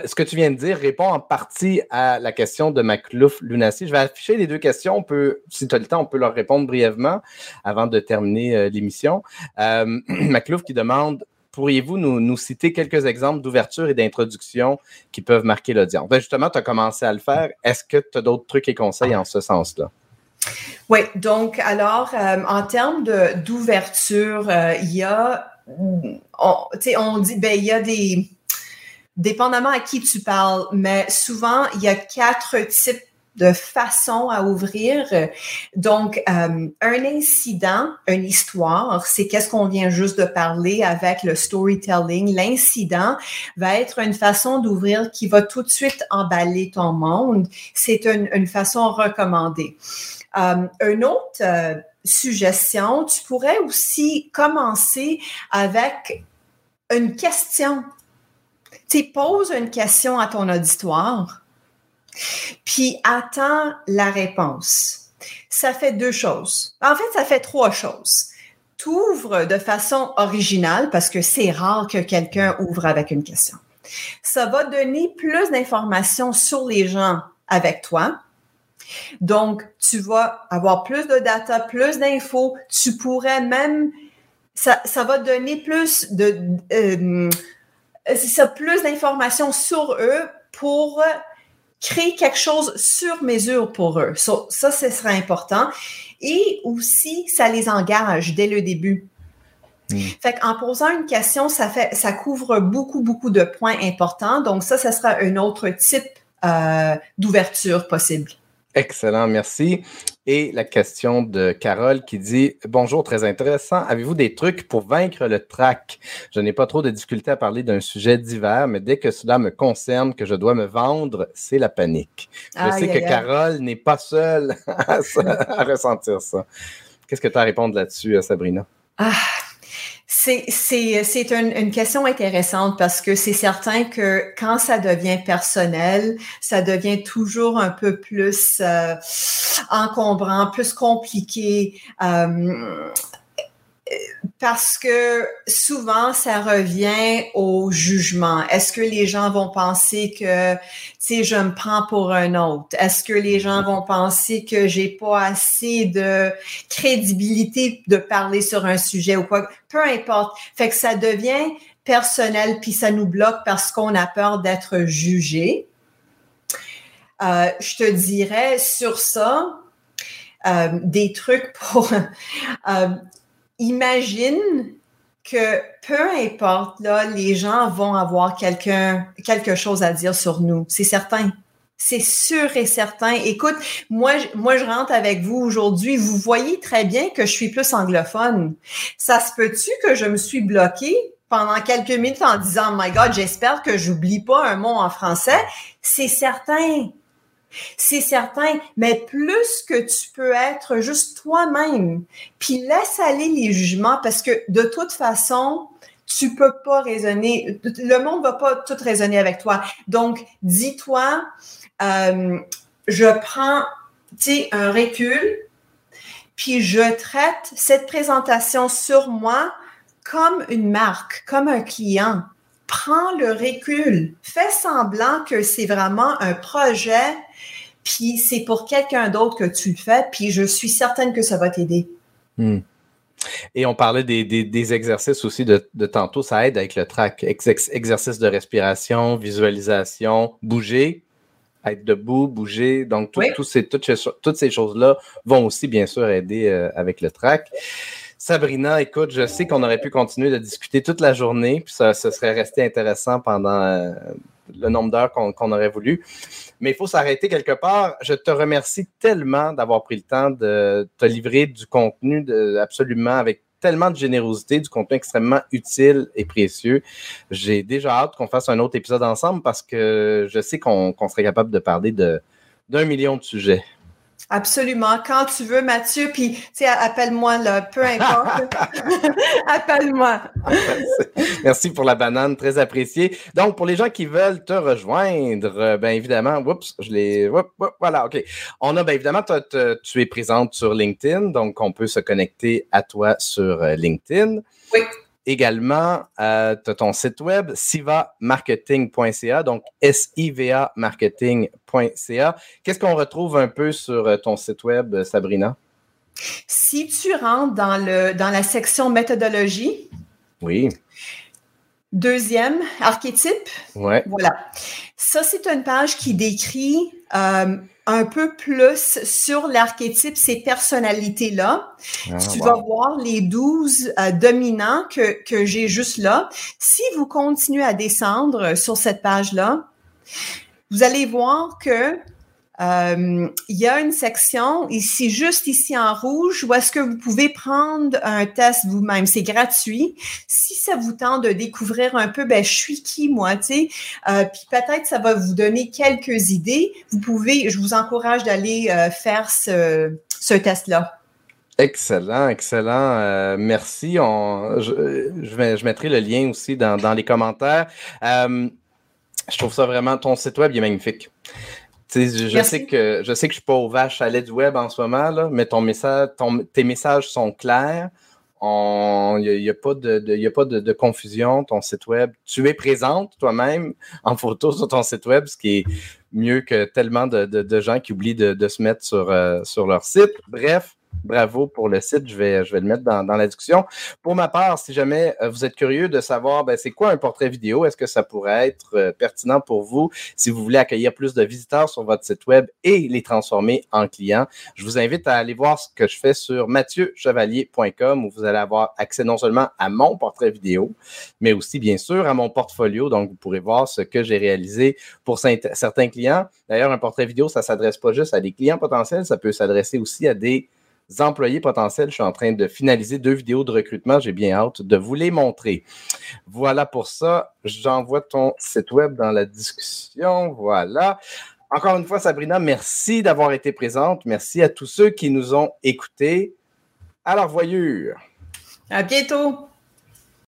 ce que tu viens de dire répond en partie à la question de Maclouf Lunassi. Je vais afficher les deux questions. On peut, si tu as le temps, on peut leur répondre brièvement avant de terminer euh, l'émission. Euh, Maclouf qui demande Pourriez-vous nous, citer quelques exemples d'ouverture et d'introduction qui peuvent marquer l'audience? Ben justement, tu as commencé à le faire. Est-ce que tu as d'autres trucs et conseils en ce sens-là? Oui, donc alors, euh, en termes d'ouverture, il y a, on, on dit, ben, il y a des, dépendamment à qui tu parles, mais souvent, il y a quatre types de façons à ouvrir. Donc, euh, un incident, une histoire, c'est qu'est-ce qu'on vient juste de parler avec le storytelling. L'incident va être une façon d'ouvrir qui va tout de suite emballer ton monde. C'est une, façon recommandée. Euh, une autre euh, suggestion, tu pourrais aussi commencer avec une question tu poses une question à ton auditoire, puis attends la réponse. Ça fait deux choses. En fait, ça fait trois choses. Tu ouvres de façon originale parce que c'est rare que quelqu'un ouvre avec une question. Ça va donner plus d'informations sur les gens avec toi. Donc, tu vas avoir plus de data, plus d'infos. Tu pourrais même, ça, va donner plus de, euh, ça, plus d'informations sur eux pour créer quelque chose sur mesure pour eux. ça, ce sera important. Et aussi, ça les engage dès le début. Hmm. Fait qu'en posant une question, ça fait, ça couvre beaucoup, beaucoup de points importants. Donc ça, ce sera un autre type euh, d'ouverture possible. Excellent, merci. Et la question de Carole qui dit Bonjour, très intéressant. Avez-vous des trucs pour vaincre le trac? Je n'ai pas trop de difficultés à parler d'un sujet divers, mais dès que cela me concerne, que je dois me vendre, c'est la panique. Je sais que Carole n'est pas seule à, à ressentir ça. Qu'est-ce que tu as à répondre là-dessus, Sabrina? Ah, c'est une, question intéressante parce que c'est certain que quand ça devient personnel, ça devient toujours un peu plus euh, encombrant, plus compliqué. Euh, parce que souvent, ça revient au jugement. Est-ce que les gens vont penser que, tu sais, je me prends pour un autre? Est-ce que les gens vont penser que j'ai pas assez de crédibilité de parler sur un sujet ou quoi? Peu importe. Fait que ça devient personnel puis ça nous bloque parce qu'on a peur d'être jugé. Euh, je te dirais sur ça, euh, des trucs pour euh, imagine que peu importe, là, les gens vont avoir quelqu'un, quelque chose à dire sur nous. C'est certain. C'est sûr et certain. Écoute, moi, je rentre avec vous aujourd'hui. Vous voyez très bien que je suis plus anglophone. Ça se peut-tu que je me suis bloquée pendant quelques minutes en disant, my God, j'espère que j'oublie pas un mot en français, c'est certain. C'est certain, mais plus que tu peux être juste toi-même, puis laisse aller les jugements parce que de toute façon, tu peux pas raisonner, le monde va pas tout raisonner avec toi. Donc, dis-toi, euh, je prends, un recul, puis je traite cette présentation sur moi comme une marque, comme un client. Prends le recul, fais semblant que c'est vraiment un projet, puis c'est pour quelqu'un d'autre que tu le fais, puis je suis certaine que ça va t'aider. Hmm. Et on parlait des, exercices aussi de, tantôt, ça aide avec le track. exercice de respiration, visualisation, bouger, être debout, bouger. Donc, ces, toutes, ces choses-là vont aussi, bien sûr, aider euh, avec le track. Sabrina, écoute, je sais qu'on aurait pu continuer de discuter toute la journée, puis ça, serait resté intéressant pendant euh, le nombre d'heures qu'on aurait voulu. Mais il faut s'arrêter quelque part. Je te remercie tellement d'avoir pris le temps de te livrer du contenu absolument avec tellement de générosité, du contenu extrêmement utile et précieux. J'ai déjà hâte qu'on fasse un autre épisode ensemble parce que je sais qu'on serait capable de parler d'un million de sujets. Absolument. Quand tu veux, Mathieu, puis tu sais, appelle-moi là, peu importe. appelle-moi. Merci pour la banane, très appréciée. Donc, pour les gens qui veulent te rejoindre, euh, bien évidemment, oups, je l'ai. Voilà, OK. On a bien évidemment, tu es présente sur LinkedIn, donc on peut se connecter à toi sur euh, LinkedIn. Oui. Également, euh, tu as ton site web, sivamarketing.ca, donc S-I-V-A marketing.ca. Qu'est-ce qu'on retrouve un peu sur euh, ton site web, Sabrina? Si tu rentres dans, le, dans la section méthodologie, oui. Deuxième, archétype. Ouais. Voilà. Ça, c'est une page qui décrit euh, un peu plus sur l'archétype, ces personnalités-là. Ah, tu vas voir les 12 euh, dominants que, que j'ai juste là. Si vous continuez à descendre sur cette page-là, vous allez voir que euh, il y a une section ici, juste ici en rouge, où est-ce que vous pouvez prendre un test vous-même. C'est gratuit. Si ça vous tente de découvrir un peu, ben je suis qui moi, tu sais. Euh, puis peut-être ça va vous donner quelques idées. Vous pouvez, je vous encourage d'aller euh, faire ce, test-là. Excellent, excellent. merci. Je, mettrai le lien aussi dans, les commentaires. je trouve ça vraiment, ton site web est magnifique je, sais que je sais que je suis pas au vache à du web en ce moment, là, mais ton message, tes messages sont clairs. Il n'y a, pas, de, a pas de, confusion. Ton site web, tu es présente toi-même en photo sur ton site web, ce qui est mieux que tellement de, gens qui oublient de, se mettre sur, euh, sur leur site. Bref, bravo pour le site. Je vais, le mettre dans, la discussion. Pour ma part, si jamais euh, vous êtes curieux de savoir ben, c'est quoi un portrait vidéo, est-ce que ça pourrait être euh, pertinent pour vous? Si vous voulez accueillir plus de visiteurs sur votre site web et les transformer en clients, je vous invite à aller voir ce que je fais sur mathieuchevalier.com où vous allez avoir accès non seulement à mon portrait vidéo, mais aussi bien sûr à mon portfolio. Donc, vous pourrez voir ce que j'ai réalisé pour certains clients. D'ailleurs, un portrait vidéo, ça ne s'adresse pas juste à des clients potentiels, ça peut s'adresser aussi à des employés potentiels. Je suis en train de finaliser deux vidéos de recrutement. J'ai bien hâte de vous les montrer. Voilà pour ça. J'envoie ton site web dans la discussion. Voilà. Encore une fois, Sabrina, merci d'avoir été présente. Merci à tous ceux qui nous ont écoutés. À la revoyure. À bientôt.